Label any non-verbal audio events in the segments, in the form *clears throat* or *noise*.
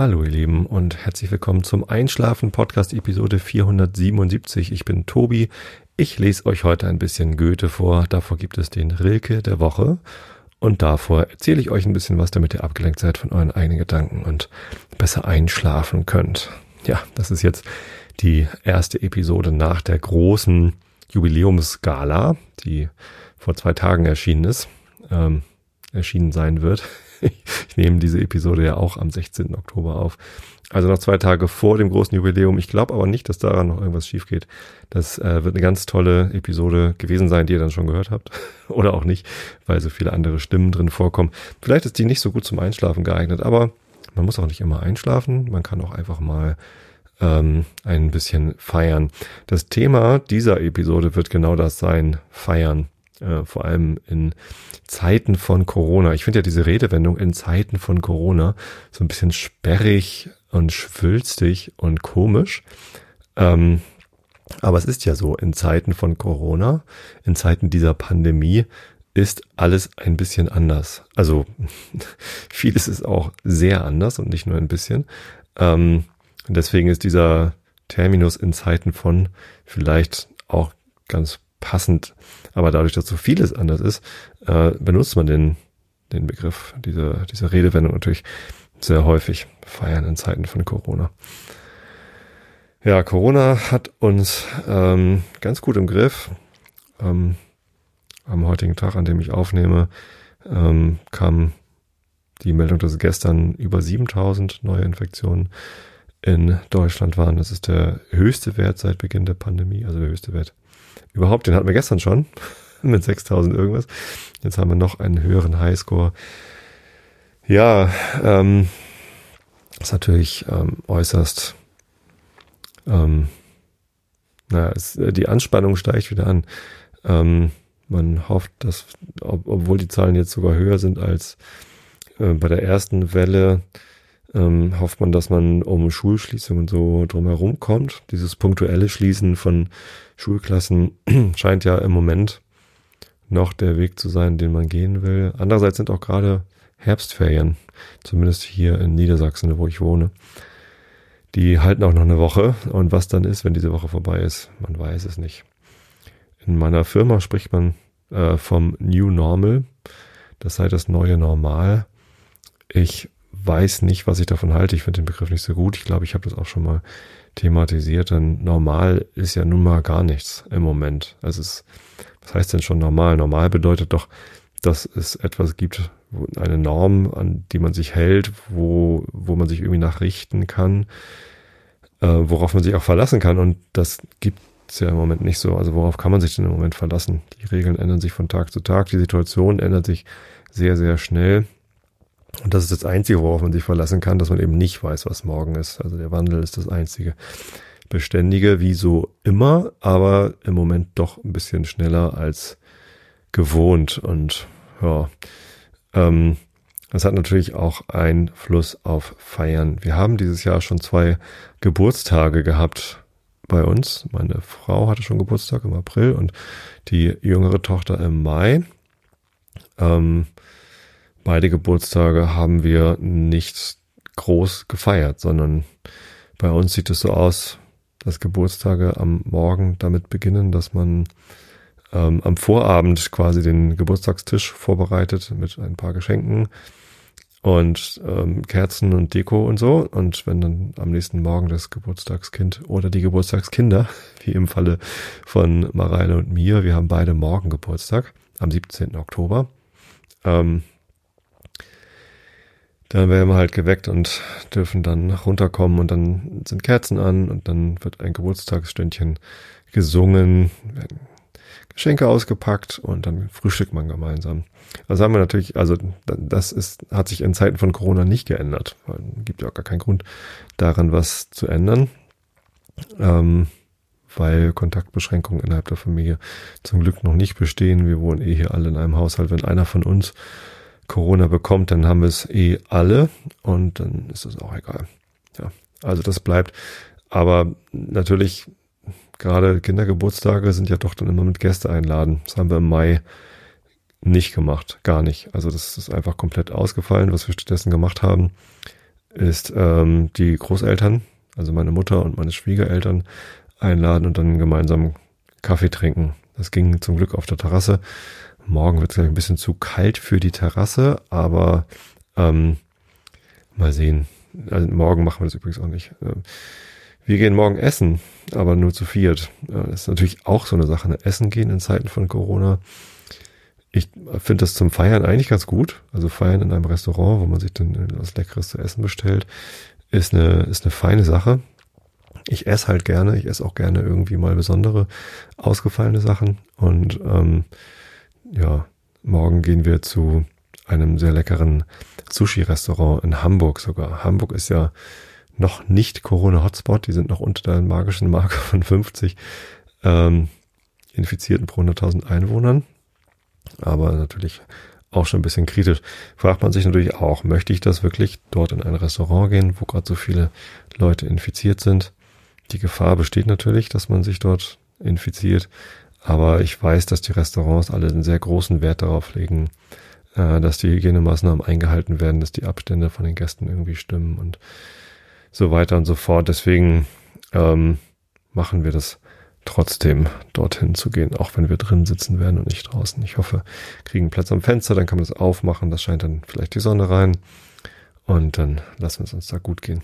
Hallo ihr Lieben und herzlich willkommen zum Einschlafen Podcast Episode 477. Ich bin Tobi. Ich lese euch heute ein bisschen Goethe vor. Davor gibt es den Rilke der Woche und davor erzähle ich euch ein bisschen was, damit ihr abgelenkt seid von euren eigenen Gedanken und besser einschlafen könnt. Ja, das ist jetzt die erste Episode nach der großen Jubiläumsgala, die vor zwei Tagen erschienen ist, ähm, erschienen sein wird. *laughs* ich nehme diese Episode ja auch am 16. Oktober auf. Also noch zwei Tage vor dem großen Jubiläum. Ich glaube aber nicht, dass daran noch irgendwas schief geht. Das äh, wird eine ganz tolle Episode gewesen sein, die ihr dann schon gehört habt. *laughs* Oder auch nicht, weil so viele andere Stimmen drin vorkommen. Vielleicht ist die nicht so gut zum Einschlafen geeignet, aber man muss auch nicht immer einschlafen. Man kann auch einfach mal ähm, ein bisschen feiern. Das Thema dieser Episode wird genau das sein, feiern. Äh, vor allem in Zeiten von Corona. Ich finde ja diese Redewendung in Zeiten von Corona so ein bisschen sperrig und schwülstig und komisch. Ähm, aber es ist ja so, in Zeiten von Corona, in Zeiten dieser Pandemie ist alles ein bisschen anders. Also *laughs* vieles ist auch sehr anders und nicht nur ein bisschen. Ähm, deswegen ist dieser Terminus in Zeiten von vielleicht auch ganz passend. Aber dadurch, dass so vieles anders ist, äh, benutzt man den, den Begriff, diese, diese Redewendung natürlich sehr häufig. Feiern in Zeiten von Corona. Ja, Corona hat uns ähm, ganz gut im Griff. Ähm, am heutigen Tag, an dem ich aufnehme, ähm, kam die Meldung, dass gestern über 7000 neue Infektionen in Deutschland waren. Das ist der höchste Wert seit Beginn der Pandemie, also der höchste Wert überhaupt. Den hatten wir gestern schon *laughs* mit 6000 irgendwas. Jetzt haben wir noch einen höheren Highscore. Ja, ähm, ist natürlich ähm, äußerst, ähm, naja, es, die Anspannung steigt wieder an. Ähm, man hofft, dass, ob, obwohl die Zahlen jetzt sogar höher sind als äh, bei der ersten Welle, ähm, hofft man, dass man um Schulschließungen so drumherum kommt. Dieses punktuelle Schließen von Schulklassen *clears throat* scheint ja im Moment noch der Weg zu sein, den man gehen will. Andererseits sind auch gerade Herbstferien, zumindest hier in Niedersachsen, wo ich wohne. Die halten auch noch eine Woche. Und was dann ist, wenn diese Woche vorbei ist, man weiß es nicht. In meiner Firma spricht man äh, vom New Normal. Das sei das neue Normal. Ich weiß nicht, was ich davon halte. Ich finde den Begriff nicht so gut. Ich glaube, ich habe das auch schon mal thematisiert, denn normal ist ja nun mal gar nichts im Moment. Also es, was heißt denn schon normal? Normal bedeutet doch, dass es etwas gibt, eine Norm, an die man sich hält, wo, wo man sich irgendwie nachrichten kann, äh, worauf man sich auch verlassen kann. Und das gibt es ja im Moment nicht so. Also worauf kann man sich denn im Moment verlassen? Die Regeln ändern sich von Tag zu Tag, die Situation ändert sich sehr, sehr schnell. Und das ist das Einzige, worauf man sich verlassen kann, dass man eben nicht weiß, was morgen ist. Also der Wandel ist das einzige Beständige, wie so immer, aber im Moment doch ein bisschen schneller als gewohnt. Und ja, ähm, das hat natürlich auch Einfluss auf Feiern. Wir haben dieses Jahr schon zwei Geburtstage gehabt bei uns. Meine Frau hatte schon Geburtstag im April und die jüngere Tochter im Mai. Ähm, beide Geburtstage haben wir nicht groß gefeiert, sondern bei uns sieht es so aus, dass Geburtstage am Morgen damit beginnen, dass man ähm, am Vorabend quasi den Geburtstagstisch vorbereitet mit ein paar Geschenken und ähm, Kerzen und Deko und so. Und wenn dann am nächsten Morgen das Geburtstagskind oder die Geburtstagskinder, *laughs* wie im Falle von Mareile und mir, wir haben beide morgen Geburtstag, am 17. Oktober, ähm, dann werden wir halt geweckt und dürfen dann runterkommen und dann sind Kerzen an und dann wird ein Geburtstagsstündchen gesungen, Geschenke ausgepackt und dann frühstückt man gemeinsam. Also haben wir natürlich, also das ist, hat sich in Zeiten von Corona nicht geändert, weil gibt ja auch gar keinen Grund daran, was zu ändern. Ähm, weil Kontaktbeschränkungen innerhalb der Familie zum Glück noch nicht bestehen. Wir wohnen eh hier alle in einem Haushalt. Wenn einer von uns Corona bekommt, dann haben wir es eh alle und dann ist es auch egal. Ja, also das bleibt. Aber natürlich, gerade Kindergeburtstage sind ja doch dann immer mit Gäste einladen. Das haben wir im Mai nicht gemacht, gar nicht. Also das ist einfach komplett ausgefallen. Was wir stattdessen gemacht haben, ist ähm, die Großeltern, also meine Mutter und meine Schwiegereltern einladen und dann gemeinsam Kaffee trinken. Das ging zum Glück auf der Terrasse. Morgen wird es ein bisschen zu kalt für die Terrasse, aber ähm, mal sehen. Also morgen machen wir das übrigens auch nicht. Ähm, wir gehen morgen essen, aber nur zu viert. Das ist natürlich auch so eine Sache. Ne? Essen gehen in Zeiten von Corona. Ich finde das zum Feiern eigentlich ganz gut. Also feiern in einem Restaurant, wo man sich dann was Leckeres zu essen bestellt, ist eine, ist eine feine Sache. Ich esse halt gerne. Ich esse auch gerne irgendwie mal besondere, ausgefallene Sachen. Und ähm, ja, morgen gehen wir zu einem sehr leckeren Sushi-Restaurant in Hamburg sogar. Hamburg ist ja noch nicht Corona-Hotspot, die sind noch unter der magischen Marke *laughs* von 50 ähm, Infizierten pro 100.000 Einwohnern. Aber natürlich auch schon ein bisschen kritisch. Fragt man sich natürlich auch, möchte ich das wirklich dort in ein Restaurant gehen, wo gerade so viele Leute infiziert sind? Die Gefahr besteht natürlich, dass man sich dort infiziert. Aber ich weiß, dass die Restaurants alle einen sehr großen Wert darauf legen, äh, dass die Hygienemaßnahmen eingehalten werden, dass die Abstände von den Gästen irgendwie stimmen und so weiter und so fort. Deswegen ähm, machen wir das trotzdem, dorthin zu gehen, auch wenn wir drin sitzen werden und nicht draußen. Ich hoffe, kriegen Platz am Fenster, dann kann man das aufmachen, das scheint dann vielleicht die Sonne rein und dann lassen wir es uns da gut gehen.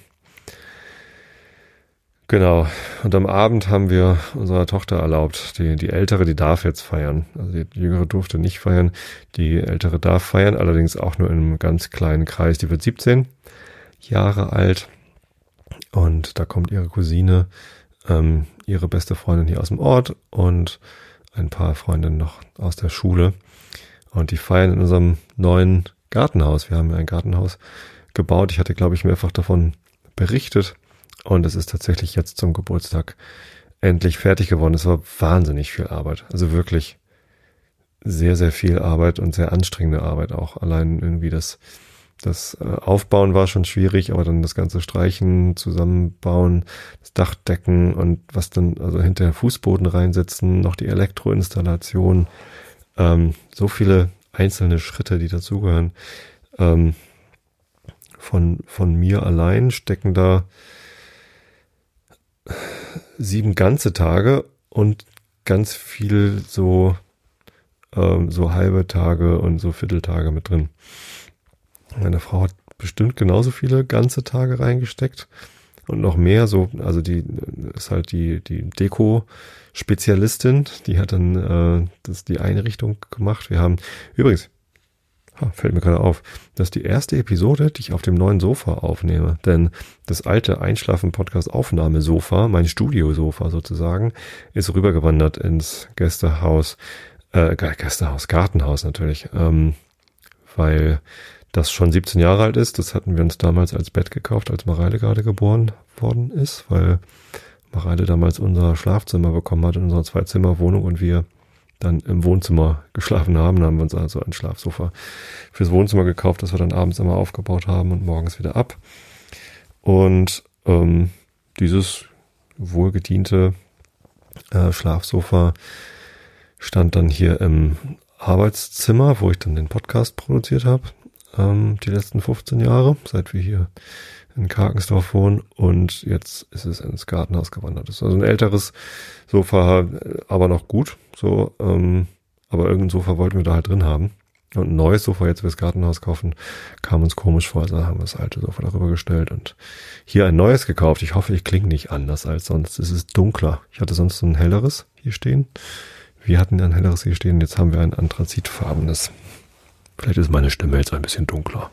Genau. Und am Abend haben wir unserer Tochter erlaubt, die, die ältere, die darf jetzt feiern. Also die jüngere durfte nicht feiern. Die ältere darf feiern, allerdings auch nur in einem ganz kleinen Kreis. Die wird 17 Jahre alt. Und da kommt ihre Cousine, ähm, ihre beste Freundin hier aus dem Ort und ein paar Freundinnen noch aus der Schule. Und die feiern in unserem neuen Gartenhaus. Wir haben ja ein Gartenhaus gebaut. Ich hatte, glaube ich, mehrfach davon berichtet. Und es ist tatsächlich jetzt zum Geburtstag endlich fertig geworden. Es war wahnsinnig viel Arbeit. Also wirklich sehr, sehr viel Arbeit und sehr anstrengende Arbeit auch. Allein irgendwie das, das äh, Aufbauen war schon schwierig, aber dann das ganze Streichen, Zusammenbauen, das Dachdecken und was dann, also hinter Fußboden reinsetzen, noch die Elektroinstallation, ähm, so viele einzelne Schritte, die dazugehören. Ähm, von, von mir allein stecken da sieben ganze Tage und ganz viel so, ähm, so halbe Tage und so Vierteltage mit drin. Meine Frau hat bestimmt genauso viele ganze Tage reingesteckt und noch mehr so, also die ist halt die, die Deko-Spezialistin, die hat dann äh, das die Einrichtung gemacht. Wir haben übrigens, Ha, fällt mir gerade auf, dass die erste Episode, die ich auf dem neuen Sofa aufnehme, denn das alte Einschlafen-Podcast-Aufnahmesofa, mein Studiosofa sozusagen, ist rübergewandert ins Gästehaus, äh, Gästehaus, Gartenhaus natürlich, ähm, weil das schon 17 Jahre alt ist. Das hatten wir uns damals als Bett gekauft, als Mareile gerade geboren worden ist, weil Mareile damals unser Schlafzimmer bekommen hat in unserer Zwei-Zimmer-Wohnung und wir dann im Wohnzimmer geschlafen haben. Da haben wir uns also ein Schlafsofa fürs Wohnzimmer gekauft, das wir dann abends immer aufgebaut haben und morgens wieder ab. Und ähm, dieses wohlgediente äh, Schlafsofa stand dann hier im Arbeitszimmer, wo ich dann den Podcast produziert habe, ähm, die letzten 15 Jahre, seit wir hier in Karkensdorf wohnen und jetzt ist es ins Gartenhaus gewandert. Das ist also ein älteres Sofa, aber noch gut. So, ähm, aber irgendein Sofa wollten wir da halt drin haben. Und ein neues Sofa jetzt fürs Gartenhaus kaufen, kam uns komisch vor, also haben wir das alte Sofa darüber gestellt und hier ein neues gekauft. Ich hoffe, ich klinge nicht anders als sonst. Es ist dunkler. Ich hatte sonst so ein helleres hier stehen. Wir hatten ein helleres hier stehen, jetzt haben wir ein anthrazitfarbenes. Vielleicht ist meine Stimme jetzt ein bisschen dunkler.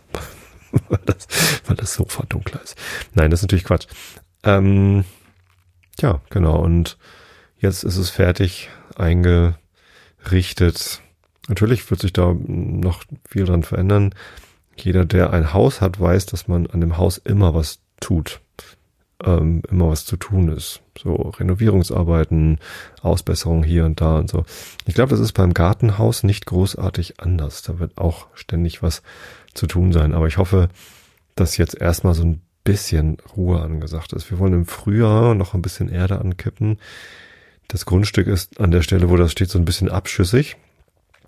*laughs* weil, das, weil das Sofa dunkler ist. Nein, das ist natürlich Quatsch. Ähm, ja, genau. Und jetzt ist es fertig, eingerichtet. Natürlich wird sich da noch viel dran verändern. Jeder, der ein Haus hat, weiß, dass man an dem Haus immer was tut. Ähm, immer was zu tun ist. So Renovierungsarbeiten, Ausbesserungen hier und da und so. Ich glaube, das ist beim Gartenhaus nicht großartig anders. Da wird auch ständig was zu tun sein. Aber ich hoffe, dass jetzt erstmal so ein bisschen Ruhe angesagt ist. Wir wollen im Frühjahr noch ein bisschen Erde ankippen. Das Grundstück ist an der Stelle, wo das steht, so ein bisschen abschüssig.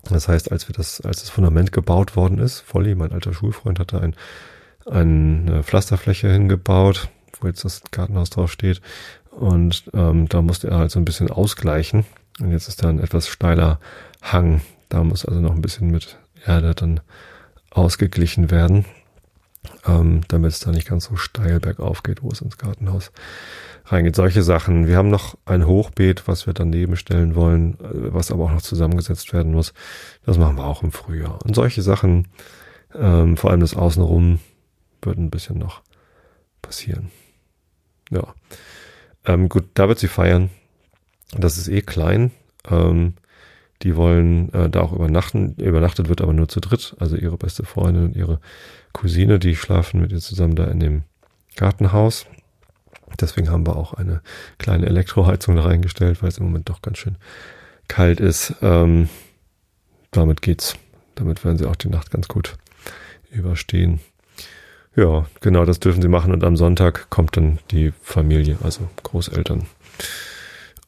Das heißt, als wir das, als das Fundament gebaut worden ist, Volli, mein alter Schulfreund, hatte ein, eine Pflasterfläche hingebaut, wo jetzt das Gartenhaus drauf steht. Und ähm, da musste er halt so ein bisschen ausgleichen. Und jetzt ist da ein etwas steiler Hang. Da muss also noch ein bisschen mit Erde dann ausgeglichen werden, ähm, damit es da nicht ganz so steil bergauf geht, wo es ins Gartenhaus reingeht. Solche Sachen. Wir haben noch ein Hochbeet, was wir daneben stellen wollen, äh, was aber auch noch zusammengesetzt werden muss. Das machen wir auch im Frühjahr. Und solche Sachen, ähm, vor allem das Außenrum, wird ein bisschen noch passieren. Ja. Ähm, gut, da wird sie feiern. Das ist eh klein. Ähm, die wollen äh, da auch übernachten. Übernachtet wird aber nur zu dritt. Also ihre beste Freundin und ihre Cousine, die schlafen mit ihr zusammen da in dem Gartenhaus. Deswegen haben wir auch eine kleine Elektroheizung da reingestellt, weil es im Moment doch ganz schön kalt ist. Ähm, damit geht's. Damit werden sie auch die Nacht ganz gut überstehen. Ja, genau, das dürfen sie machen. Und am Sonntag kommt dann die Familie, also Großeltern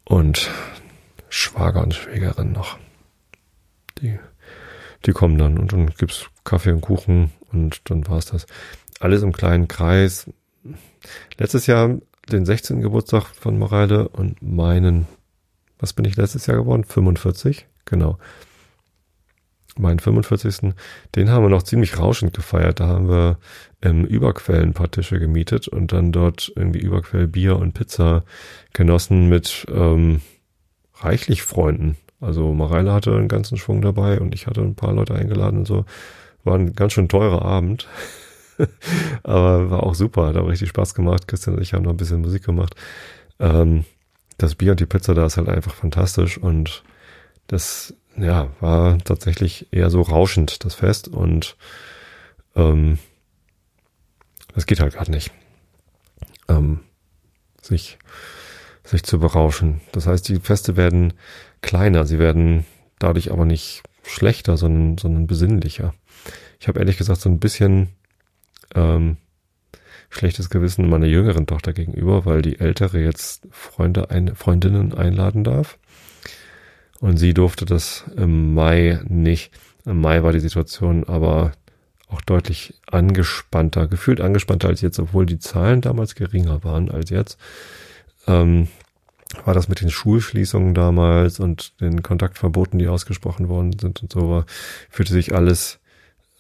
und Schwager und Schwägerin noch. Die, die kommen dann und dann gibt's Kaffee und Kuchen und dann war's das. Alles im kleinen Kreis. Letztes Jahr den 16. Geburtstag von Mareile und meinen, was bin ich letztes Jahr geworden? 45, genau. Meinen 45. Den haben wir noch ziemlich rauschend gefeiert. Da haben wir im Überquell ein paar Tische gemietet und dann dort irgendwie Überquell Bier und Pizza genossen mit ähm, reichlich Freunden. Also Mareile hatte einen ganzen Schwung dabei und ich hatte ein paar Leute eingeladen und so. War ein ganz schön teurer Abend. *laughs* Aber war auch super, hat auch richtig Spaß gemacht. Christian und ich haben noch ein bisschen Musik gemacht. Ähm, das Bier und die Pizza da ist halt einfach fantastisch und das, ja, war tatsächlich eher so rauschend, das Fest und ähm, das geht halt gerade nicht. Ähm, sich, sich zu berauschen. Das heißt, die Feste werden kleiner, sie werden dadurch aber nicht schlechter, sondern, sondern besinnlicher. Ich habe ehrlich gesagt so ein bisschen ähm, schlechtes Gewissen meiner jüngeren Tochter gegenüber, weil die ältere jetzt Freunde ein, Freundinnen einladen darf. Und sie durfte das im Mai nicht. Im Mai war die Situation aber auch deutlich angespannter, gefühlt angespannter als jetzt, obwohl die Zahlen damals geringer waren als jetzt. Ähm, war das mit den Schulschließungen damals und den Kontaktverboten, die ausgesprochen worden sind und so, war, fühlte sich alles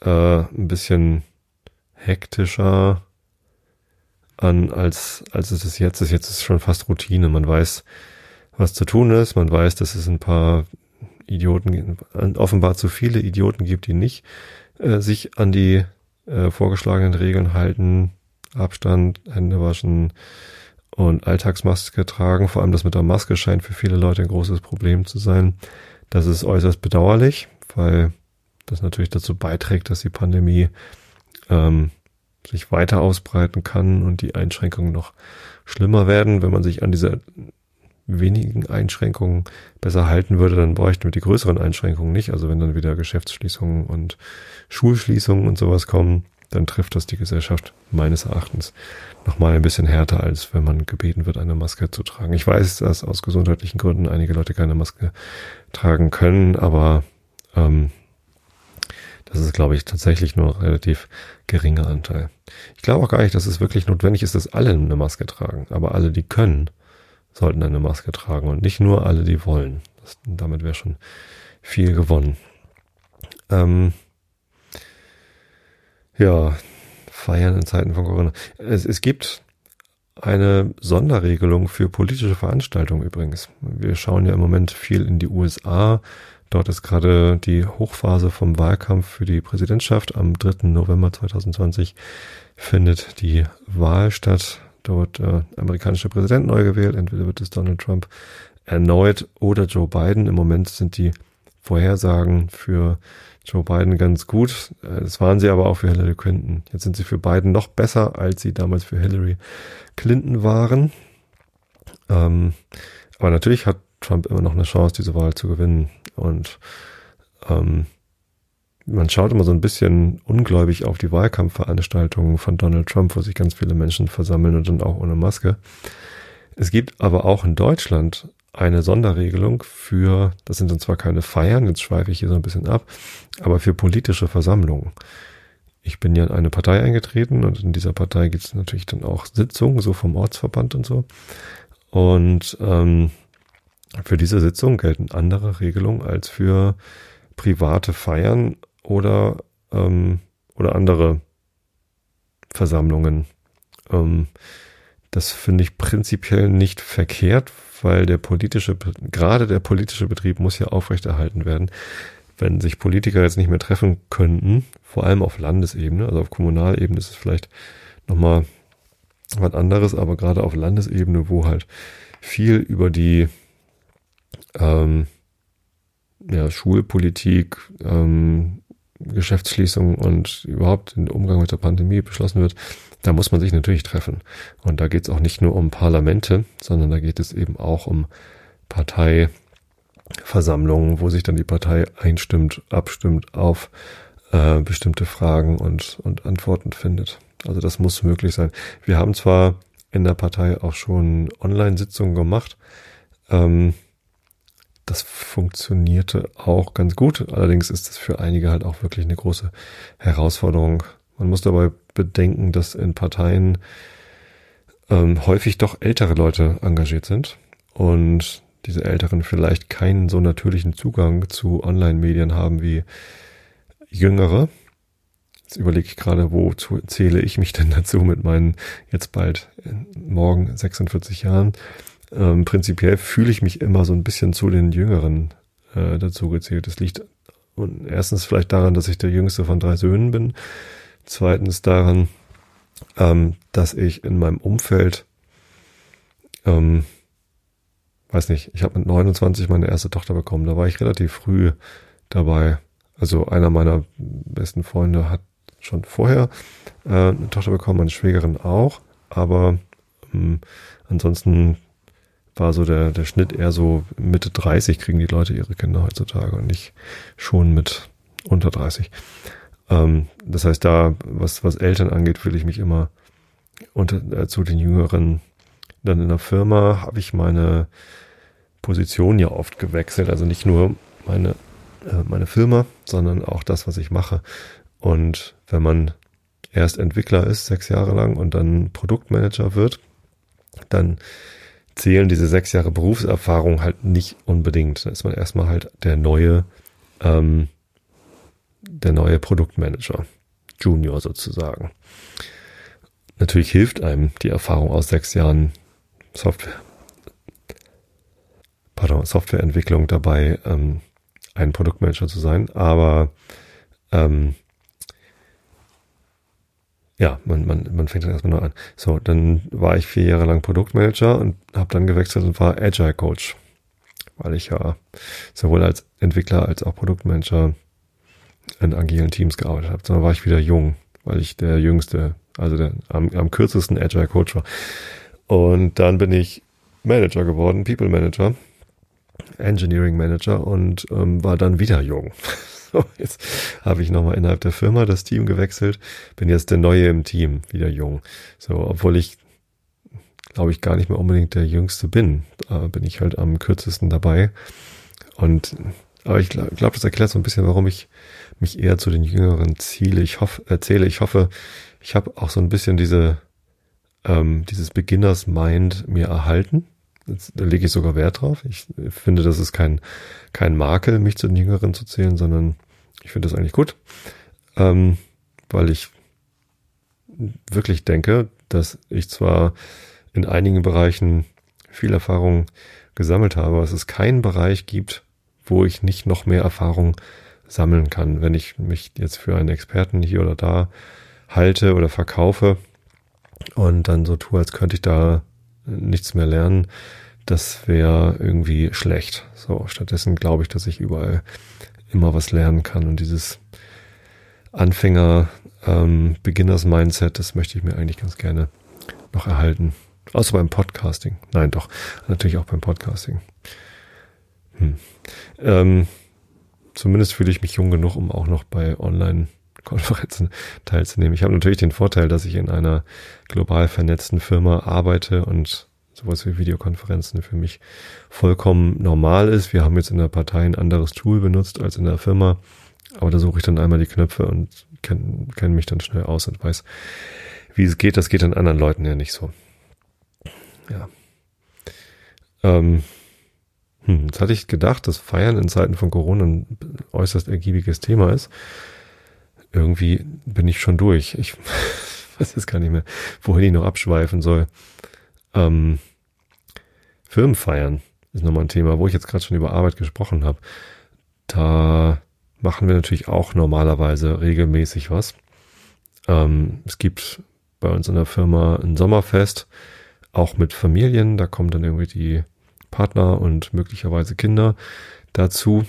äh, ein bisschen hektischer an, als, als es jetzt ist. Jetzt ist es schon fast Routine. Man weiß, was zu tun ist. Man weiß, dass es ein paar Idioten, offenbar zu viele Idioten gibt, die nicht äh, sich an die äh, vorgeschlagenen Regeln halten. Abstand, Hände waschen und Alltagsmaske tragen. Vor allem das mit der Maske scheint für viele Leute ein großes Problem zu sein. Das ist äußerst bedauerlich, weil das natürlich dazu beiträgt, dass die Pandemie ähm, sich weiter ausbreiten kann und die Einschränkungen noch schlimmer werden. Wenn man sich an diese wenigen Einschränkungen besser halten würde, dann bräuchten wir die größeren Einschränkungen nicht. Also wenn dann wieder Geschäftsschließungen und Schulschließungen und sowas kommen, dann trifft das die Gesellschaft meines Erachtens nochmal ein bisschen härter, als wenn man gebeten wird, eine Maske zu tragen. Ich weiß, dass aus gesundheitlichen Gründen einige Leute keine Maske tragen können, aber ähm, das ist, glaube ich, tatsächlich nur ein relativ geringer Anteil. Ich glaube auch gar nicht, dass es wirklich notwendig ist, dass alle eine Maske tragen. Aber alle, die können, sollten eine Maske tragen und nicht nur alle, die wollen. Das, damit wäre schon viel gewonnen. Ähm, ja, feiern in Zeiten von Corona. Es, es gibt eine Sonderregelung für politische Veranstaltungen übrigens. Wir schauen ja im Moment viel in die USA, Dort ist gerade die Hochphase vom Wahlkampf für die Präsidentschaft. Am 3. November 2020 findet die Wahl statt. Dort äh, amerikanischer Präsident neu gewählt. Entweder wird es Donald Trump erneut oder Joe Biden. Im Moment sind die Vorhersagen für Joe Biden ganz gut. Äh, das waren sie aber auch für Hillary Clinton. Jetzt sind sie für Biden noch besser, als sie damals für Hillary Clinton waren. Ähm, aber natürlich hat Trump immer noch eine Chance, diese Wahl zu gewinnen. Und ähm, man schaut immer so ein bisschen ungläubig auf die Wahlkampfveranstaltungen von Donald Trump, wo sich ganz viele Menschen versammeln und dann auch ohne Maske. Es gibt aber auch in Deutschland eine Sonderregelung für, das sind dann zwar keine Feiern, jetzt schweife ich hier so ein bisschen ab, aber für politische Versammlungen. ich bin ja in eine Partei eingetreten und in dieser Partei gibt es natürlich dann auch Sitzungen, so vom Ortsverband und so. Und ähm, für diese Sitzung gelten andere Regelungen als für private Feiern oder, ähm, oder andere Versammlungen. Ähm, das finde ich prinzipiell nicht verkehrt, weil der politische, gerade der politische Betrieb muss ja aufrechterhalten werden. Wenn sich Politiker jetzt nicht mehr treffen könnten, vor allem auf Landesebene, also auf Kommunalebene ist es vielleicht nochmal was anderes, aber gerade auf Landesebene, wo halt viel über die ähm, ja, Schulpolitik, ähm, Geschäftsschließung und überhaupt den Umgang mit der Pandemie beschlossen wird, da muss man sich natürlich treffen. Und da geht es auch nicht nur um Parlamente, sondern da geht es eben auch um Parteiversammlungen, wo sich dann die Partei einstimmt, abstimmt auf äh, bestimmte Fragen und, und Antworten findet. Also das muss möglich sein. Wir haben zwar in der Partei auch schon Online-Sitzungen gemacht, ähm, das funktionierte auch ganz gut. Allerdings ist das für einige halt auch wirklich eine große Herausforderung. Man muss dabei bedenken, dass in Parteien ähm, häufig doch ältere Leute engagiert sind und diese Älteren vielleicht keinen so natürlichen Zugang zu Online-Medien haben wie Jüngere. Jetzt überlege ich gerade, wo zähle ich mich denn *laughs* dazu mit meinen jetzt bald äh, morgen 46 Jahren ähm, prinzipiell fühle ich mich immer so ein bisschen zu den Jüngeren äh, dazu gezählt. Das liegt und erstens vielleicht daran, dass ich der jüngste von drei Söhnen bin. Zweitens daran, ähm, dass ich in meinem Umfeld, ähm, weiß nicht, ich habe mit 29 meine erste Tochter bekommen. Da war ich relativ früh dabei. Also einer meiner besten Freunde hat schon vorher äh, eine Tochter bekommen, meine Schwägerin auch. Aber ähm, ansonsten war so der, der Schnitt eher so Mitte 30 kriegen die Leute ihre Kinder heutzutage und nicht schon mit unter 30. Ähm, das heißt, da, was, was Eltern angeht, fühle ich mich immer unter, äh, zu den Jüngeren. Dann in der Firma habe ich meine Position ja oft gewechselt. Also nicht nur meine, äh, meine Firma, sondern auch das, was ich mache. Und wenn man erst Entwickler ist, sechs Jahre lang und dann Produktmanager wird, dann zählen diese sechs Jahre Berufserfahrung halt nicht unbedingt. Da ist man erstmal halt der neue, ähm, der neue Produktmanager, Junior sozusagen. Natürlich hilft einem die Erfahrung aus sechs Jahren Software, pardon, Softwareentwicklung dabei, ähm, ein Produktmanager zu sein, aber ähm, ja, man, man, man fängt dann erstmal nur an. So, dann war ich vier Jahre lang Produktmanager und habe dann gewechselt und war Agile Coach, weil ich ja sowohl als Entwickler als auch Produktmanager in agilen Teams gearbeitet habe. Dann war ich wieder jung, weil ich der jüngste, also der am, am kürzesten Agile Coach war. Und dann bin ich Manager geworden, People Manager, Engineering Manager und ähm, war dann wieder jung. *laughs* *laughs* So, jetzt habe ich nochmal innerhalb der Firma das Team gewechselt, bin jetzt der Neue im Team, wieder jung. So, obwohl ich, glaube ich, gar nicht mehr unbedingt der Jüngste bin, äh, bin ich halt am kürzesten dabei. Und aber ich glaube, glaub, das erklärt so ein bisschen, warum ich mich eher zu den Jüngeren ziele. Ich hoffe, erzähle, ich hoffe, ich habe auch so ein bisschen diese, ähm, dieses Beginners Mind mir erhalten. Da lege ich sogar Wert drauf. Ich finde, das ist kein, kein Makel, mich zu den Jüngeren zu zählen, sondern ich finde das eigentlich gut, ähm, weil ich wirklich denke, dass ich zwar in einigen Bereichen viel Erfahrung gesammelt habe, aber es ist keinen Bereich gibt, wo ich nicht noch mehr Erfahrung sammeln kann. Wenn ich mich jetzt für einen Experten hier oder da halte oder verkaufe und dann so tue, als könnte ich da nichts mehr lernen, das wäre irgendwie schlecht. So, stattdessen glaube ich, dass ich überall immer was lernen kann und dieses Anfänger ähm, Beginners Mindset, das möchte ich mir eigentlich ganz gerne noch erhalten. Außer beim Podcasting. Nein, doch, natürlich auch beim Podcasting. Hm. Ähm, zumindest fühle ich mich jung genug, um auch noch bei Online-Konferenzen teilzunehmen. Ich habe natürlich den Vorteil, dass ich in einer global vernetzten Firma arbeite und sowas wie Videokonferenzen für mich vollkommen normal ist. Wir haben jetzt in der Partei ein anderes Tool benutzt als in der Firma, Aber da suche ich dann einmal die Knöpfe und kenne kenn mich dann schnell aus und weiß, wie es geht. Das geht an anderen Leuten ja nicht so. Ja. Ähm, hm, jetzt hatte ich gedacht, dass Feiern in Zeiten von Corona ein äußerst ergiebiges Thema ist. Irgendwie bin ich schon durch. Ich *laughs* weiß jetzt gar nicht mehr, wohin ich noch abschweifen soll. Ähm, Firmenfeiern ist nochmal ein Thema, wo ich jetzt gerade schon über Arbeit gesprochen habe. Da machen wir natürlich auch normalerweise regelmäßig was. Ähm, es gibt bei uns in der Firma ein Sommerfest, auch mit Familien. Da kommen dann irgendwie die Partner und möglicherweise Kinder dazu.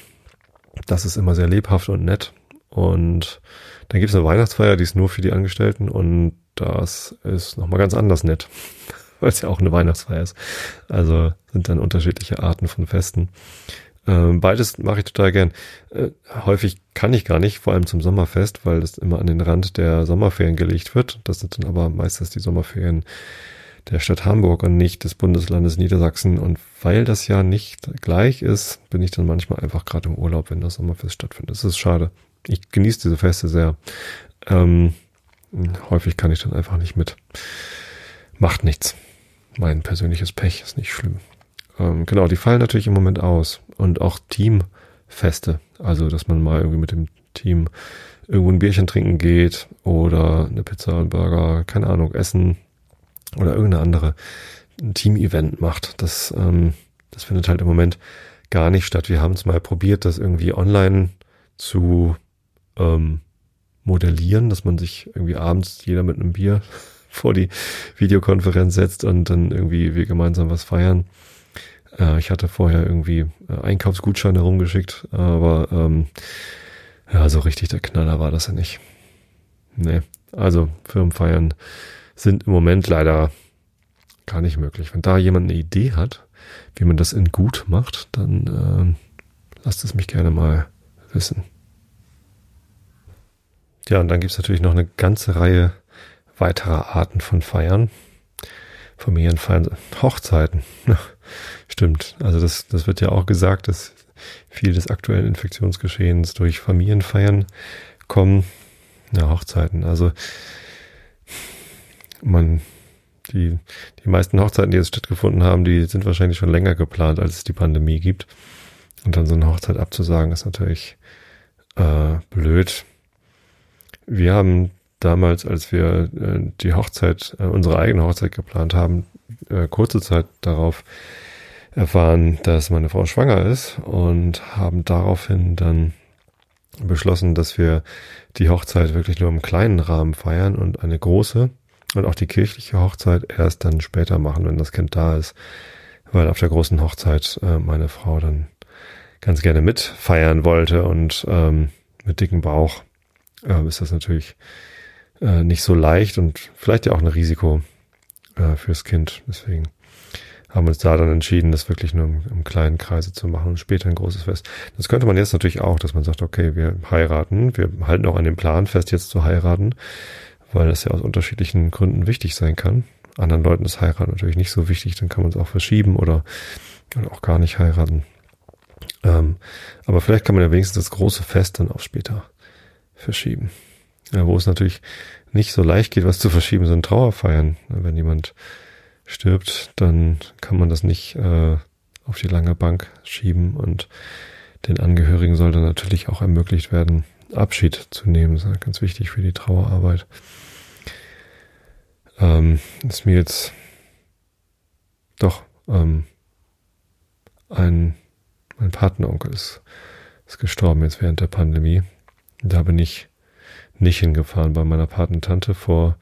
Das ist immer sehr lebhaft und nett. Und dann gibt es eine Weihnachtsfeier, die ist nur für die Angestellten und das ist nochmal ganz anders nett, *laughs* weil es ja auch eine Weihnachtsfeier ist. Also sind dann unterschiedliche Arten von Festen. Ähm, beides mache ich total gern. Äh, häufig kann ich gar nicht, vor allem zum Sommerfest, weil das immer an den Rand der Sommerferien gelegt wird. Das sind dann aber meistens die Sommerferien der Stadt Hamburg und nicht des Bundeslandes Niedersachsen. Und weil das ja nicht gleich ist, bin ich dann manchmal einfach gerade im Urlaub, wenn das Sommerfest stattfindet. Das ist schade. Ich genieße diese Feste sehr. Ähm, häufig kann ich dann einfach nicht mit. Macht nichts. Mein persönliches Pech ist nicht schlimm. Ähm, genau, die fallen natürlich im Moment aus. Und auch Teamfeste. Also, dass man mal irgendwie mit dem Team irgendwo ein Bierchen trinken geht oder eine Pizza, und Burger, keine Ahnung, essen, oder irgendeine andere Team-Event macht. Das, ähm, das findet halt im Moment gar nicht statt. Wir haben es mal probiert, das irgendwie online zu ähm, modellieren, dass man sich irgendwie abends jeder mit einem Bier *laughs* vor die Videokonferenz setzt und dann irgendwie wir gemeinsam was feiern. Äh, ich hatte vorher irgendwie äh, Einkaufsgutscheine rumgeschickt, aber ähm, ja, so richtig der Knaller war das ja nicht. Nee, also Firmenfeiern sind im Moment leider gar nicht möglich. Wenn da jemand eine Idee hat, wie man das in gut macht, dann äh, lasst es mich gerne mal wissen. Ja, und dann gibt's natürlich noch eine ganze Reihe weiterer Arten von Feiern. Familienfeiern, Hochzeiten. *laughs* Stimmt. Also das, das wird ja auch gesagt, dass viel des aktuellen Infektionsgeschehens durch Familienfeiern kommen. Ja, Hochzeiten. Also man, die, die meisten Hochzeiten, die jetzt stattgefunden haben, die sind wahrscheinlich schon länger geplant, als es die Pandemie gibt. Und dann so eine Hochzeit abzusagen, ist natürlich äh, blöd. Wir haben damals, als wir äh, die Hochzeit, äh, unsere eigene Hochzeit geplant haben, äh, kurze Zeit darauf erfahren, dass meine Frau schwanger ist und haben daraufhin dann beschlossen, dass wir die Hochzeit wirklich nur im kleinen Rahmen feiern und eine große und auch die kirchliche Hochzeit erst dann später machen, wenn das Kind da ist, weil auf der großen Hochzeit äh, meine Frau dann ganz gerne mitfeiern wollte und ähm, mit dicken Bauch äh, ist das natürlich äh, nicht so leicht und vielleicht ja auch ein Risiko äh, fürs Kind. Deswegen haben wir uns da dann entschieden, das wirklich nur im, im, kleinen Kreise zu machen und später ein großes Fest. Das könnte man jetzt natürlich auch, dass man sagt, okay, wir heiraten, wir halten auch an dem Plan fest, jetzt zu heiraten weil das ja aus unterschiedlichen Gründen wichtig sein kann. Anderen Leuten ist Heirat natürlich nicht so wichtig, dann kann man es auch verschieben oder, oder auch gar nicht heiraten. Ähm, aber vielleicht kann man ja wenigstens das große Fest dann auch später verschieben. Ja, wo es natürlich nicht so leicht geht, was zu verschieben, sind Trauerfeiern. Wenn jemand stirbt, dann kann man das nicht äh, auf die lange Bank schieben und den Angehörigen soll dann natürlich auch ermöglicht werden, Abschied zu nehmen. Das ist ganz wichtig für die Trauerarbeit. Ähm, ist mir jetzt doch ähm, ein mein Patenonkel ist, ist gestorben jetzt während der Pandemie. Da bin ich nicht hingefahren. Bei meiner Patentante vor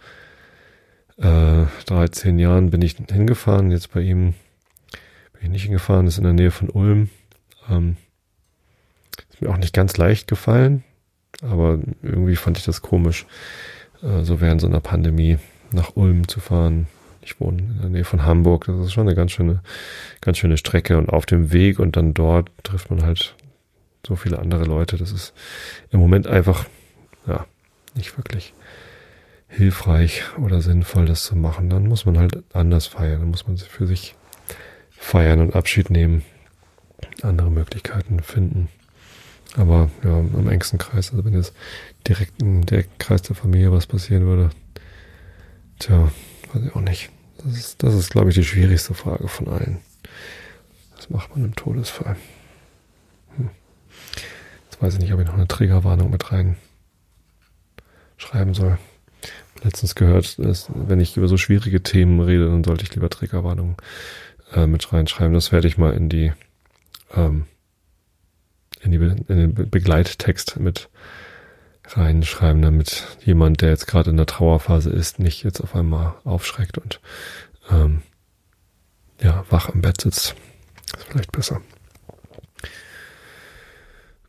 äh, 13 Jahren bin ich hingefahren. Jetzt bei ihm bin ich nicht hingefahren. Das ist in der Nähe von Ulm. Ähm, ist mir auch nicht ganz leicht gefallen. Aber irgendwie fand ich das komisch, äh, so während so einer Pandemie nach Ulm zu fahren. Ich wohne in der Nähe von Hamburg. Das ist schon eine ganz schöne, ganz schöne Strecke. Und auf dem Weg und dann dort trifft man halt so viele andere Leute. Das ist im Moment einfach, ja, nicht wirklich hilfreich oder sinnvoll, das zu machen. Dann muss man halt anders feiern. Dann muss man für sich feiern und Abschied nehmen. Andere Möglichkeiten finden. Aber ja, im engsten Kreis, also wenn jetzt direkt im direkten Kreis der Familie was passieren würde, tja, weiß ich auch nicht. Das ist, das ist, glaube ich, die schwierigste Frage von allen. Was macht man im Todesfall? Jetzt weiß ich nicht, ob ich noch eine Triggerwarnung mit rein schreiben soll. Letztens gehört, dass, wenn ich über so schwierige Themen rede, dann sollte ich lieber Triggerwarnungen äh, mit reinschreiben. Das werde ich mal in die ähm, in, die, in den Begleittext mit reinschreiben, damit jemand, der jetzt gerade in der Trauerphase ist, nicht jetzt auf einmal aufschreckt und ähm, ja, wach im Bett sitzt. Ist vielleicht besser.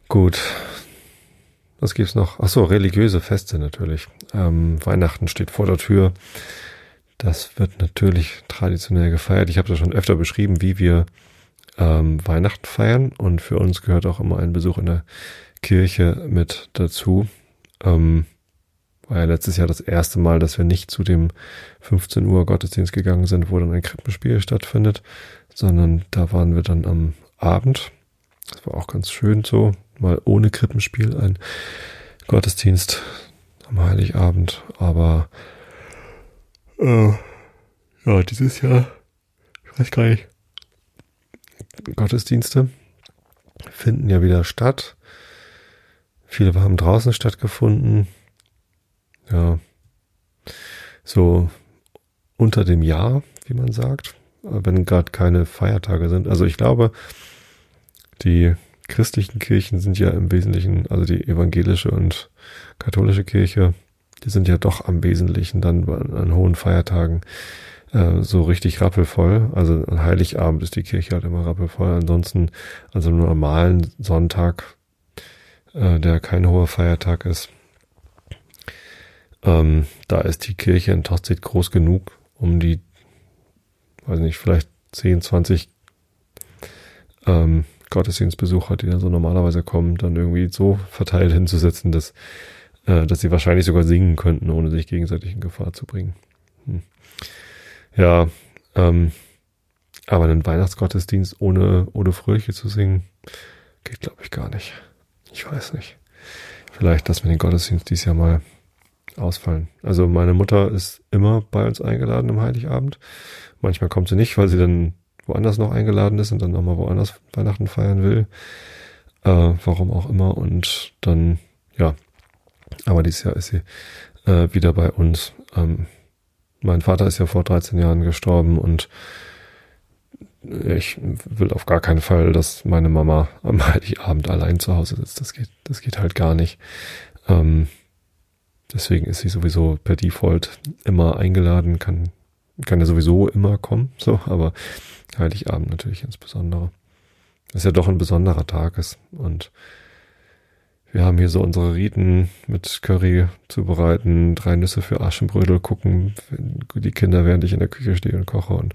Gut. Was gibt's noch? Ach so, religiöse Feste natürlich. Ähm, Weihnachten steht vor der Tür. Das wird natürlich traditionell gefeiert. Ich habe das schon öfter beschrieben, wie wir ähm, Weihnachten feiern und für uns gehört auch immer ein Besuch in der Kirche mit dazu. Ähm, war ja letztes Jahr das erste Mal, dass wir nicht zu dem 15 Uhr Gottesdienst gegangen sind, wo dann ein Krippenspiel stattfindet, sondern da waren wir dann am Abend. Das war auch ganz schön so, mal ohne Krippenspiel ein Gottesdienst am Heiligabend, aber äh, ja, dieses Jahr, ich weiß gar nicht, Gottesdienste finden ja wieder statt. Viele haben draußen stattgefunden. Ja, so unter dem Jahr, wie man sagt, wenn gerade keine Feiertage sind. Also ich glaube, die christlichen Kirchen sind ja im Wesentlichen, also die evangelische und katholische Kirche, die sind ja doch am Wesentlichen dann an hohen Feiertagen äh, so richtig rappelvoll. Also an Heiligabend ist die Kirche halt immer rappelvoll. Ansonsten, also nur normalen Sonntag, äh, der kein hoher Feiertag ist, ähm, da ist die Kirche in Tosted groß genug, um die, weiß nicht, vielleicht 10, 20 ähm, Gottesdienstbesucher, die da so normalerweise kommen, dann irgendwie so verteilt hinzusetzen, dass, äh, dass sie wahrscheinlich sogar singen könnten, ohne sich gegenseitig in Gefahr zu bringen. Hm. Ja, ähm, aber einen Weihnachtsgottesdienst ohne, ohne Fröhliche zu singen, geht glaube ich gar nicht. Ich weiß nicht. Vielleicht, dass wir den Gottesdienst dieses Jahr mal ausfallen. Also meine Mutter ist immer bei uns eingeladen am Heiligabend. Manchmal kommt sie nicht, weil sie dann woanders noch eingeladen ist und dann nochmal woanders Weihnachten feiern will. Äh, warum auch immer. Und dann, ja. Aber dieses Jahr ist sie äh, wieder bei uns. Ähm, mein Vater ist ja vor 13 Jahren gestorben und ich will auf gar keinen Fall, dass meine Mama am Heiligabend allein zu Hause sitzt. Das geht, das geht halt gar nicht. Ähm, deswegen ist sie sowieso per Default immer eingeladen, kann, kann ja sowieso immer kommen, so, aber Heiligabend natürlich insbesondere. Das ist ja doch ein besonderer Tag ist und wir haben hier so unsere Riten mit Curry zubereiten, drei Nüsse für Aschenbrödel gucken, die Kinder, während ich in der Küche stehe und koche und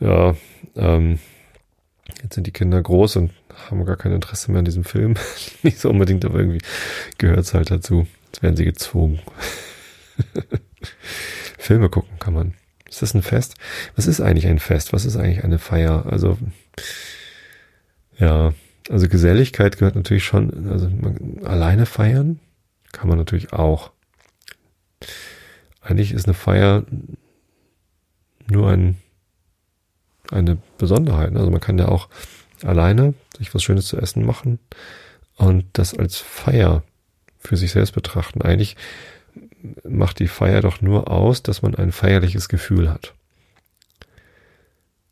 ja, ähm, jetzt sind die Kinder groß und haben gar kein Interesse mehr an diesem Film. *laughs* Nicht so unbedingt, aber irgendwie gehört es halt dazu. Jetzt werden sie gezwungen. *laughs* Filme gucken kann man. Ist das ein Fest? Was ist eigentlich ein Fest? Was ist eigentlich eine Feier? Also, ja, also Geselligkeit gehört natürlich schon, also man, alleine feiern kann man natürlich auch. Eigentlich ist eine Feier nur ein, eine Besonderheit. Also man kann ja auch alleine sich was Schönes zu essen machen und das als Feier für sich selbst betrachten. Eigentlich macht die Feier doch nur aus, dass man ein feierliches Gefühl hat.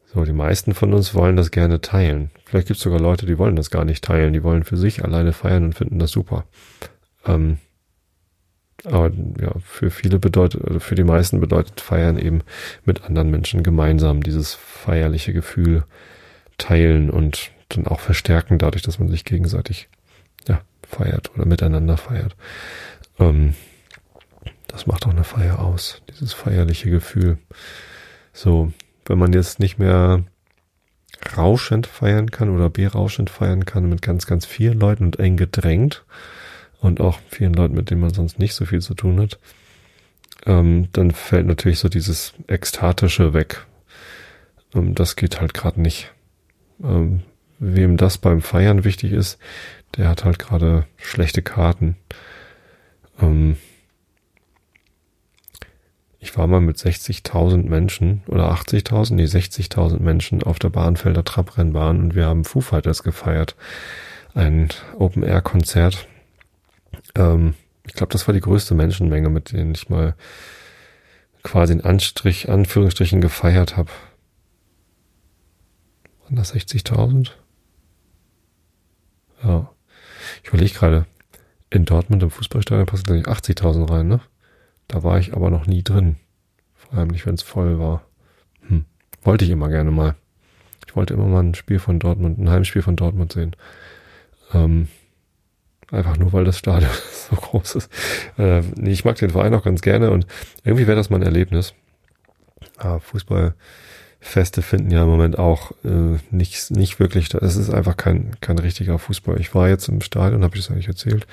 So, die meisten von uns wollen das gerne teilen. Vielleicht gibt es sogar Leute, die wollen das gar nicht teilen. Die wollen für sich alleine feiern und finden das super. Ähm, aber ja, für viele bedeutet, für die meisten bedeutet Feiern eben mit anderen Menschen gemeinsam dieses feierliche Gefühl teilen und dann auch verstärken dadurch, dass man sich gegenseitig ja, feiert oder miteinander feiert. Ähm, das macht auch eine Feier aus, dieses feierliche Gefühl. So, wenn man jetzt nicht mehr rauschend feiern kann oder berauschend feiern kann mit ganz, ganz vielen Leuten und eng gedrängt und auch vielen Leuten, mit denen man sonst nicht so viel zu tun hat, ähm, dann fällt natürlich so dieses Ekstatische weg. Ähm, das geht halt gerade nicht. Ähm, wem das beim Feiern wichtig ist, der hat halt gerade schlechte Karten. Ähm, ich war mal mit 60.000 Menschen oder 80.000, nee 60.000 Menschen auf der Bahnfelder Trabrennbahn und wir haben Foo Fighters gefeiert. Ein Open-Air-Konzert. Ähm, ich glaube, das war die größte Menschenmenge, mit denen ich mal quasi in Anstrich, Anführungsstrichen gefeiert habe. Waren das 60.000? Ja. Ich überlege gerade, in Dortmund im Fußballstadion passen glaube ich 80.000 rein, ne? Da war ich aber noch nie drin. Vor allem nicht, wenn es voll war. Hm. Wollte ich immer gerne mal. Ich wollte immer mal ein Spiel von Dortmund, ein Heimspiel von Dortmund sehen. Ähm, einfach nur, weil das Stadion *laughs* so groß ist. Äh, nee, ich mag den Verein auch ganz gerne und irgendwie wäre das mal ein Erlebnis. Ah, Fußballfeste finden ja im Moment auch äh, nicht, nicht wirklich, es ist einfach kein, kein richtiger Fußball. Ich war jetzt im Stadion, habe ich das eigentlich erzählt.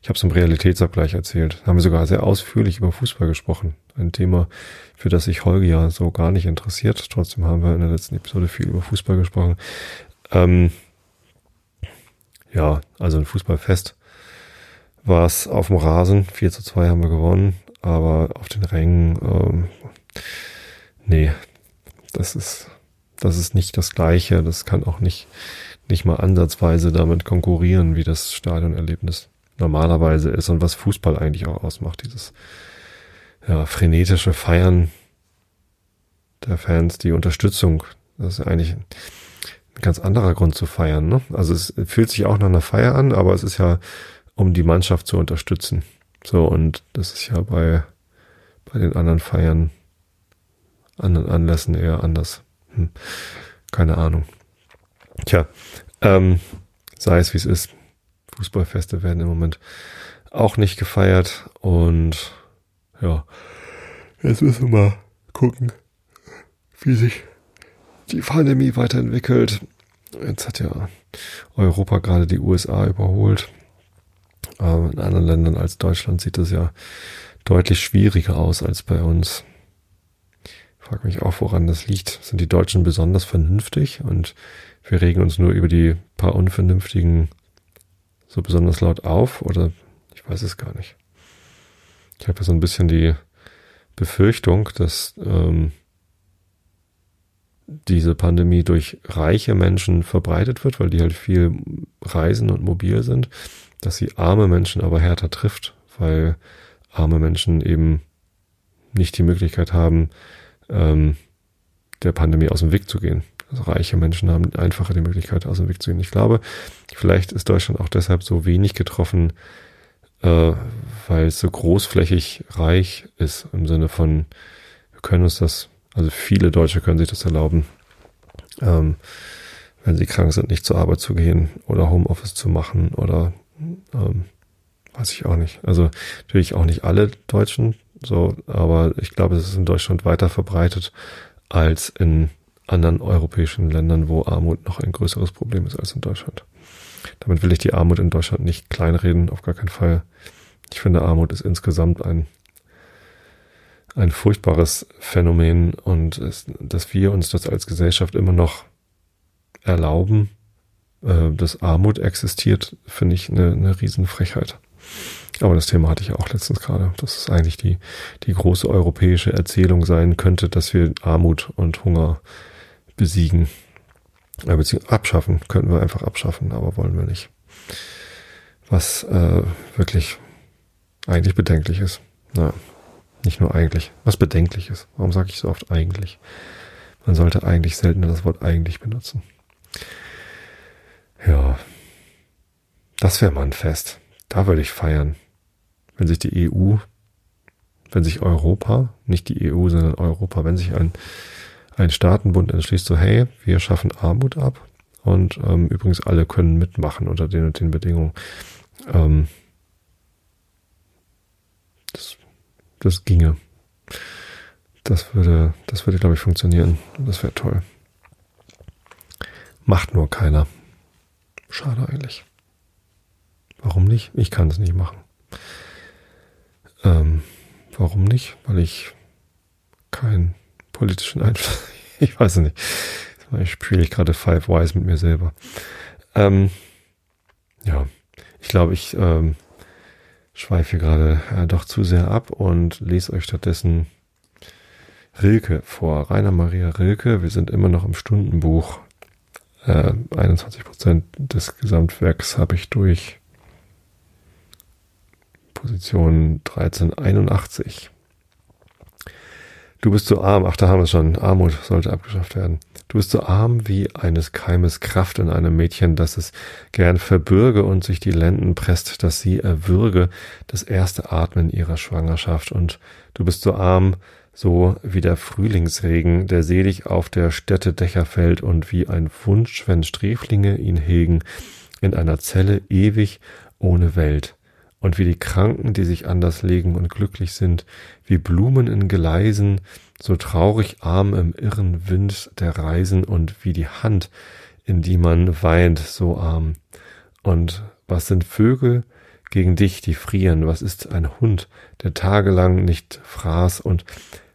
Ich habe es im Realitätsabgleich erzählt. Haben wir sogar sehr ausführlich über Fußball gesprochen. Ein Thema, für das sich Holger ja so gar nicht interessiert. Trotzdem haben wir in der letzten Episode viel über Fußball gesprochen. Ähm, ja, also ein Fußballfest war es auf dem Rasen. 4 zu 2 haben wir gewonnen. Aber auf den Rängen, ähm, nee, das ist, das ist nicht das Gleiche. Das kann auch nicht, nicht mal ansatzweise damit konkurrieren wie das Stadionerlebnis normalerweise ist und was Fußball eigentlich auch ausmacht. Dieses ja, frenetische Feiern der Fans, die Unterstützung. Das ist eigentlich ein ganz anderer Grund zu feiern. Ne? Also es fühlt sich auch nach einer Feier an, aber es ist ja, um die Mannschaft zu unterstützen. So, und das ist ja bei, bei den anderen Feiern, anderen Anlässen eher anders. Hm. Keine Ahnung. Tja, ähm, sei es wie es ist. Fußballfeste werden im Moment auch nicht gefeiert. Und ja, jetzt müssen wir mal gucken, wie sich die Pandemie weiterentwickelt. Jetzt hat ja Europa gerade die USA überholt. Aber in anderen Ländern als Deutschland sieht es ja deutlich schwieriger aus als bei uns. Ich frage mich auch, woran das liegt. Sind die Deutschen besonders vernünftig und wir regen uns nur über die paar unvernünftigen so besonders laut auf oder ich weiß es gar nicht. Ich habe ja so ein bisschen die Befürchtung, dass ähm, diese Pandemie durch reiche Menschen verbreitet wird, weil die halt viel reisen und mobil sind, dass sie arme Menschen aber härter trifft, weil arme Menschen eben nicht die Möglichkeit haben, ähm, der Pandemie aus dem Weg zu gehen. Also reiche Menschen haben einfacher die Möglichkeit, aus dem Weg zu gehen. Ich glaube, vielleicht ist Deutschland auch deshalb so wenig getroffen, äh, weil es so großflächig reich ist im Sinne von, wir können uns das, also viele Deutsche können sich das erlauben, ähm, wenn sie krank sind, nicht zur Arbeit zu gehen oder Homeoffice zu machen oder ähm, weiß ich auch nicht. Also natürlich auch nicht alle Deutschen so, aber ich glaube, es ist in Deutschland weiter verbreitet als in anderen europäischen Ländern, wo Armut noch ein größeres Problem ist als in Deutschland. Damit will ich die Armut in Deutschland nicht kleinreden, auf gar keinen Fall. Ich finde, Armut ist insgesamt ein, ein furchtbares Phänomen und es, dass wir uns das als Gesellschaft immer noch erlauben, äh, dass Armut existiert, finde ich eine, eine Riesenfrechheit. Aber das Thema hatte ich auch letztens gerade, dass es eigentlich die, die große europäische Erzählung sein könnte, dass wir Armut und Hunger besiegen. Äh, beziehungsweise abschaffen, könnten wir einfach abschaffen, aber wollen wir nicht. Was äh, wirklich eigentlich bedenklich ist. Na, nicht nur eigentlich, was bedenklich ist. Warum sage ich so oft eigentlich? Man sollte eigentlich seltener das Wort eigentlich benutzen. Ja, das wäre mal ein Fest. Da würde ich feiern. Wenn sich die EU, wenn sich Europa, nicht die EU, sondern Europa, wenn sich ein ein Staatenbund entschließt so, hey, wir schaffen Armut ab und ähm, übrigens alle können mitmachen unter den und den Bedingungen. Ähm, das, das ginge. Das würde, das würde, glaube ich, funktionieren. Das wäre toll. Macht nur keiner. Schade eigentlich. Warum nicht? Ich kann es nicht machen. Ähm, warum nicht? Weil ich kein politischen Einfluss. *laughs* Ich weiß es nicht. Ich spiele gerade Five Wise mit mir selber. Ähm, ja, ich glaube, ich ähm, schweife gerade äh, doch zu sehr ab und lese euch stattdessen Rilke vor. Rainer Maria Rilke. Wir sind immer noch im Stundenbuch. Äh, 21 Prozent des Gesamtwerks habe ich durch. Position 1381. Du bist so arm, ach, da haben wir es schon. Armut sollte abgeschafft werden. Du bist so arm wie eines Keimes Kraft in einem Mädchen, dass es gern verbürge und sich die Lenden presst, dass sie erwürge das erste Atmen ihrer Schwangerschaft. Und du bist so arm, so wie der Frühlingsregen, der selig auf der Städte Dächer fällt und wie ein Wunsch, wenn Sträflinge ihn hegen, in einer Zelle ewig ohne Welt und wie die Kranken, die sich anders legen und glücklich sind, wie Blumen in Geleisen, so traurig arm im irren Wind der Reisen und wie die Hand, in die man weint, so arm. Und was sind Vögel gegen dich, die frieren? Was ist ein Hund, der tagelang nicht fraß? Und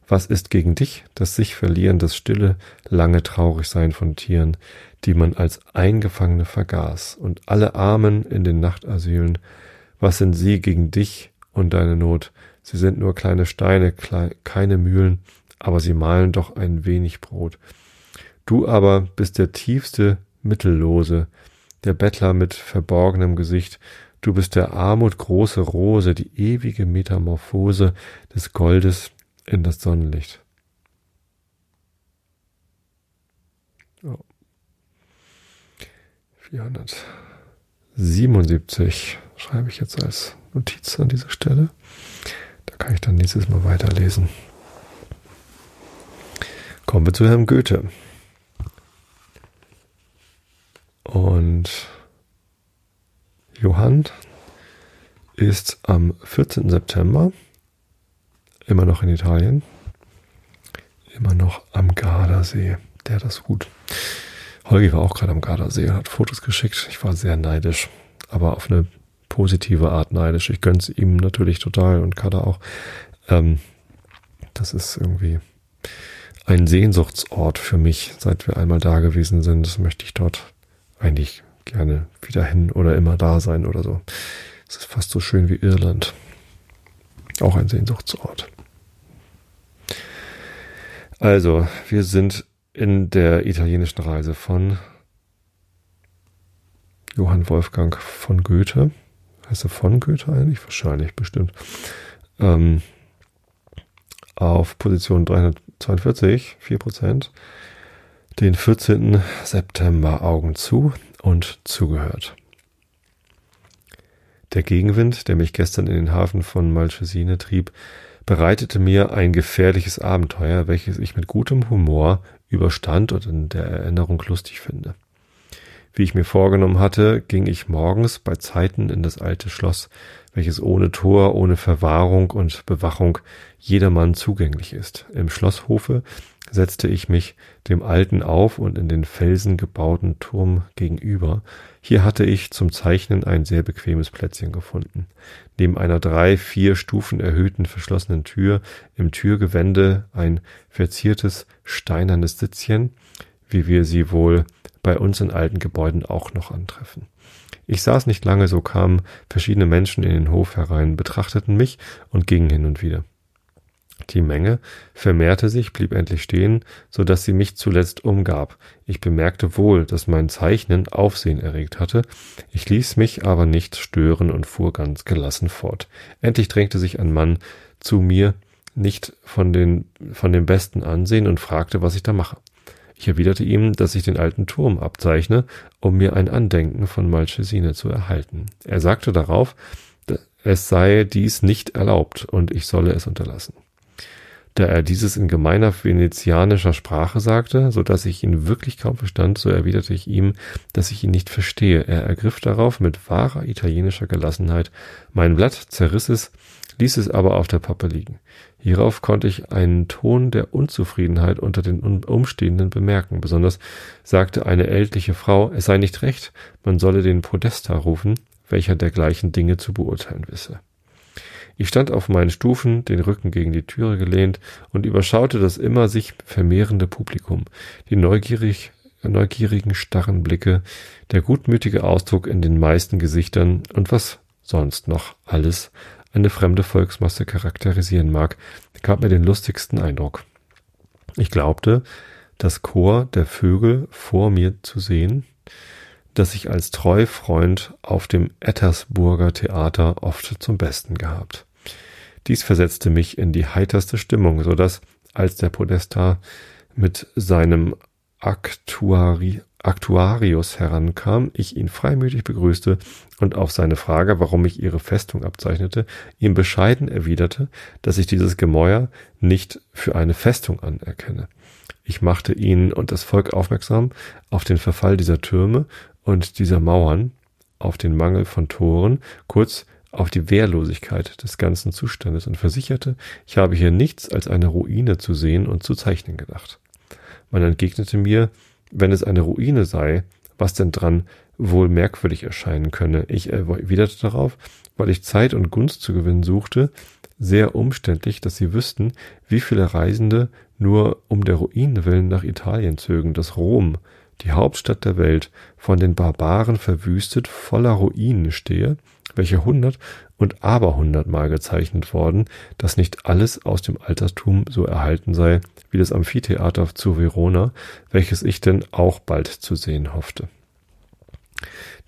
was ist gegen dich, das sich verlieren, das stille, lange Traurigsein von Tieren, die man als Eingefangene vergaß? Und alle Armen in den Nachtasylen, was sind sie gegen dich und deine Not? Sie sind nur kleine Steine, keine Mühlen, aber sie malen doch ein wenig Brot. Du aber bist der tiefste Mittellose, der Bettler mit verborgenem Gesicht, du bist der Armut große Rose, die ewige Metamorphose des Goldes in das Sonnenlicht. Oh. 477 schreibe ich jetzt als Notiz an dieser Stelle. Da kann ich dann nächstes Mal weiterlesen. Kommen wir zu Herrn Goethe. Und Johann ist am 14. September immer noch in Italien, immer noch am Gardasee. Der das gut. Holgi war auch gerade am Gardasee, hat Fotos geschickt. Ich war sehr neidisch, aber auf eine positive Art neidisch. Ich gönn's ihm natürlich total und Kada auch. Ähm, das ist irgendwie ein Sehnsuchtsort für mich, seit wir einmal da gewesen sind. Das möchte ich dort eigentlich gerne wieder hin oder immer da sein oder so. Es ist fast so schön wie Irland. Auch ein Sehnsuchtsort. Also, wir sind in der italienischen Reise von Johann Wolfgang von Goethe. Heißt er von Goethe eigentlich? Wahrscheinlich, bestimmt. Ähm, auf Position 342, 4%, den 14. September Augen zu und zugehört. Der Gegenwind, der mich gestern in den Hafen von Malchesine trieb, bereitete mir ein gefährliches Abenteuer, welches ich mit gutem Humor überstand und in der Erinnerung lustig finde. Wie ich mir vorgenommen hatte, ging ich morgens bei Zeiten in das alte Schloss, welches ohne Tor, ohne Verwahrung und Bewachung jedermann zugänglich ist. Im Schlosshofe setzte ich mich dem alten auf und in den Felsen gebauten Turm gegenüber. Hier hatte ich zum Zeichnen ein sehr bequemes Plätzchen gefunden. Neben einer drei, vier Stufen erhöhten verschlossenen Tür im Türgewände ein verziertes steinernes Sitzchen, wie wir sie wohl bei uns in alten Gebäuden auch noch antreffen. Ich saß nicht lange, so kamen verschiedene Menschen in den Hof herein, betrachteten mich und gingen hin und wieder. Die Menge vermehrte sich, blieb endlich stehen, so dass sie mich zuletzt umgab. Ich bemerkte wohl, dass mein Zeichnen Aufsehen erregt hatte. Ich ließ mich aber nicht stören und fuhr ganz gelassen fort. Endlich drängte sich ein Mann zu mir, nicht von den, von dem besten Ansehen und fragte, was ich da mache. Ich erwiderte ihm, dass ich den alten Turm abzeichne, um mir ein Andenken von Malchesine zu erhalten. Er sagte darauf, es sei dies nicht erlaubt und ich solle es unterlassen. Da er dieses in gemeiner venezianischer Sprache sagte, so dass ich ihn wirklich kaum verstand, so erwiderte ich ihm, dass ich ihn nicht verstehe. Er ergriff darauf mit wahrer italienischer Gelassenheit mein Blatt, zerriss es, ließ es aber auf der Pappe liegen. Hierauf konnte ich einen Ton der Unzufriedenheit unter den Umstehenden bemerken. Besonders sagte eine ältliche Frau, es sei nicht recht, man solle den Podesta rufen, welcher dergleichen Dinge zu beurteilen wisse. Ich stand auf meinen Stufen, den Rücken gegen die Türe gelehnt und überschaute das immer sich vermehrende Publikum. Die neugierig neugierigen, starren Blicke, der gutmütige Ausdruck in den meisten Gesichtern und was sonst noch alles eine fremde Volksmasse charakterisieren mag, gab mir den lustigsten Eindruck. Ich glaubte, das Chor der Vögel vor mir zu sehen, das ich als Treufreund auf dem Ettersburger Theater oft zum Besten gehabt. Dies versetzte mich in die heiterste Stimmung, so dass, als der Podesta mit seinem Aktuari Aktuarius herankam, ich ihn freimütig begrüßte und auf seine Frage, warum ich ihre Festung abzeichnete, ihm bescheiden erwiderte, dass ich dieses Gemäuer nicht für eine Festung anerkenne. Ich machte ihn und das Volk aufmerksam auf den Verfall dieser Türme und dieser Mauern, auf den Mangel von Toren, kurz auf die Wehrlosigkeit des ganzen Zustandes und versicherte, ich habe hier nichts als eine Ruine zu sehen und zu zeichnen gedacht. Man entgegnete mir, wenn es eine Ruine sei, was denn dran wohl merkwürdig erscheinen könne. Ich erwiderte darauf, weil ich Zeit und Gunst zu gewinnen suchte, sehr umständlich, dass sie wüssten, wie viele Reisende nur um der Ruine willen nach Italien zögen, dass Rom, die Hauptstadt der Welt, von den Barbaren verwüstet, voller Ruinen stehe, welche hundert und aberhundertmal gezeichnet worden, dass nicht alles aus dem Altertum so erhalten sei wie das Amphitheater zu Verona, welches ich denn auch bald zu sehen hoffte.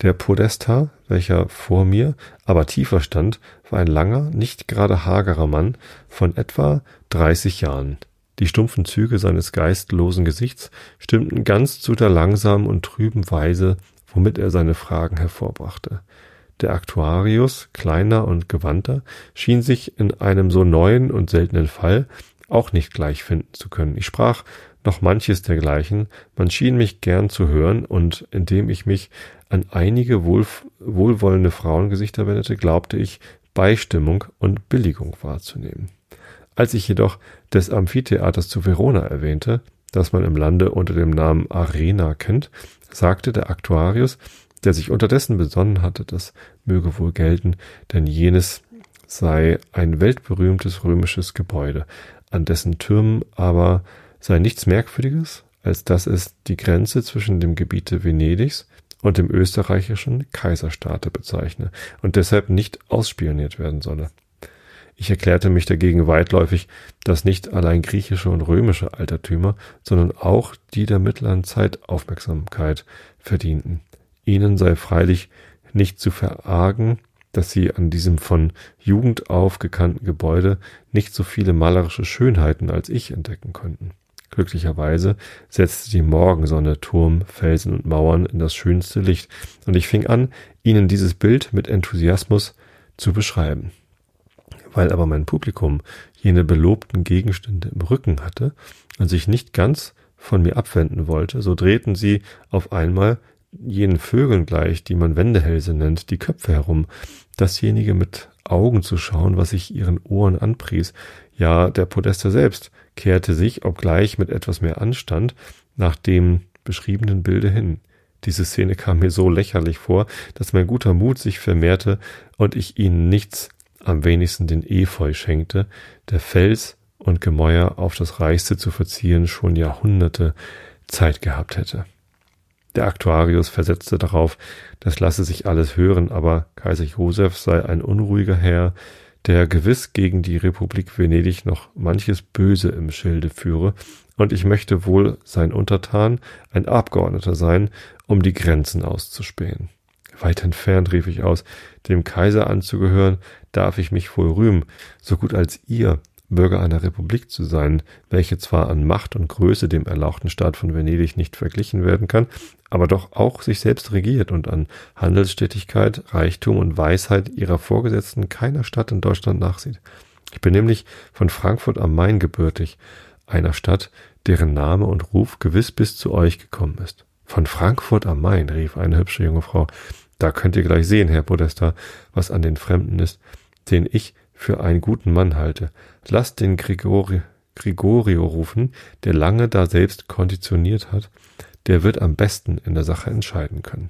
Der Podesta, welcher vor mir, aber tiefer stand, war ein langer, nicht gerade hagerer Mann von etwa dreißig Jahren. Die stumpfen Züge seines geistlosen Gesichts stimmten ganz zu der langsamen und trüben Weise, womit er seine Fragen hervorbrachte. Der Aktuarius, kleiner und gewandter, schien sich in einem so neuen und seltenen Fall auch nicht gleich finden zu können. Ich sprach noch manches dergleichen, man schien mich gern zu hören, und indem ich mich an einige wohl, wohlwollende Frauengesichter wendete, glaubte ich, Beistimmung und Billigung wahrzunehmen. Als ich jedoch des Amphitheaters zu Verona erwähnte, das man im Lande unter dem Namen Arena kennt, sagte der Aktuarius, der sich unterdessen besonnen hatte, das möge wohl gelten, denn jenes sei ein weltberühmtes römisches Gebäude, an dessen Türmen aber sei nichts Merkwürdiges, als dass es die Grenze zwischen dem Gebiete Venedigs und dem österreichischen Kaiserstaate bezeichne und deshalb nicht ausspioniert werden solle. Ich erklärte mich dagegen weitläufig, dass nicht allein griechische und römische Altertümer, sondern auch die der mittleren Zeit Aufmerksamkeit verdienten. Ihnen sei freilich nicht zu verargen, dass sie an diesem von Jugend auf gekannten Gebäude nicht so viele malerische Schönheiten als ich entdecken konnten. Glücklicherweise setzte die Morgensonne Turm, Felsen und Mauern in das schönste Licht, und ich fing an, ihnen dieses Bild mit Enthusiasmus zu beschreiben. Weil aber mein Publikum jene belobten Gegenstände im Rücken hatte und sich nicht ganz von mir abwenden wollte, so drehten sie auf einmal jenen Vögeln gleich, die man Wendehälse nennt, die Köpfe herum, dasjenige mit Augen zu schauen, was ich ihren Ohren anpries. Ja, der Podester selbst kehrte sich, obgleich mit etwas mehr Anstand, nach dem beschriebenen Bilde hin. Diese Szene kam mir so lächerlich vor, dass mein guter Mut sich vermehrte und ich ihnen nichts, am wenigsten den Efeu schenkte, der Fels und Gemäuer auf das Reichste zu verzieren schon Jahrhunderte Zeit gehabt hätte. Der Aktuarius versetzte darauf, das lasse sich alles hören, aber Kaiser Joseph sei ein unruhiger Herr, der gewiss gegen die Republik Venedig noch manches Böse im Schilde führe, und ich möchte wohl sein Untertan, ein Abgeordneter sein, um die Grenzen auszuspähen. Weit entfernt, rief ich aus, dem Kaiser anzugehören, darf ich mich wohl rühmen, so gut als ihr, Bürger einer Republik zu sein, welche zwar an Macht und Größe dem erlauchten Staat von Venedig nicht verglichen werden kann, aber doch auch sich selbst regiert und an Handelsstätigkeit, Reichtum und Weisheit ihrer Vorgesetzten keiner Stadt in Deutschland nachsieht. Ich bin nämlich von Frankfurt am Main gebürtig, einer Stadt, deren Name und Ruf gewiss bis zu euch gekommen ist. Von Frankfurt am Main, rief eine hübsche junge Frau. Da könnt ihr gleich sehen, Herr Podesta, was an den Fremden ist, den ich für einen guten Mann halte. Lasst den Grigori, Grigorio rufen, der lange da selbst konditioniert hat, der wird am besten in der Sache entscheiden können.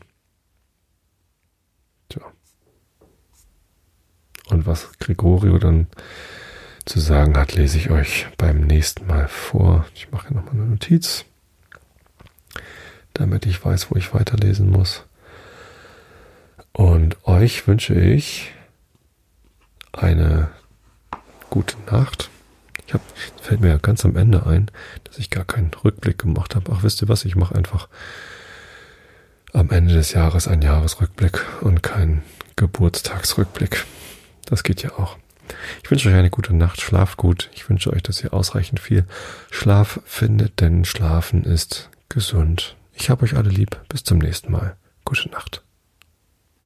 Tja. Und was Gregorio dann zu sagen hat, lese ich euch beim nächsten Mal vor. Ich mache hier nochmal eine Notiz. damit ich weiß, wo ich weiterlesen muss. Und euch wünsche ich eine gute Nacht. Ich hab, fällt mir ja ganz am Ende ein, dass ich gar keinen Rückblick gemacht habe. Ach, wisst ihr was? Ich mache einfach am Ende des Jahres einen Jahresrückblick und keinen Geburtstagsrückblick. Das geht ja auch. Ich wünsche euch eine gute Nacht, schlaft gut. Ich wünsche euch, dass ihr ausreichend viel Schlaf findet, denn Schlafen ist gesund. Ich habe euch alle lieb. Bis zum nächsten Mal. Gute Nacht.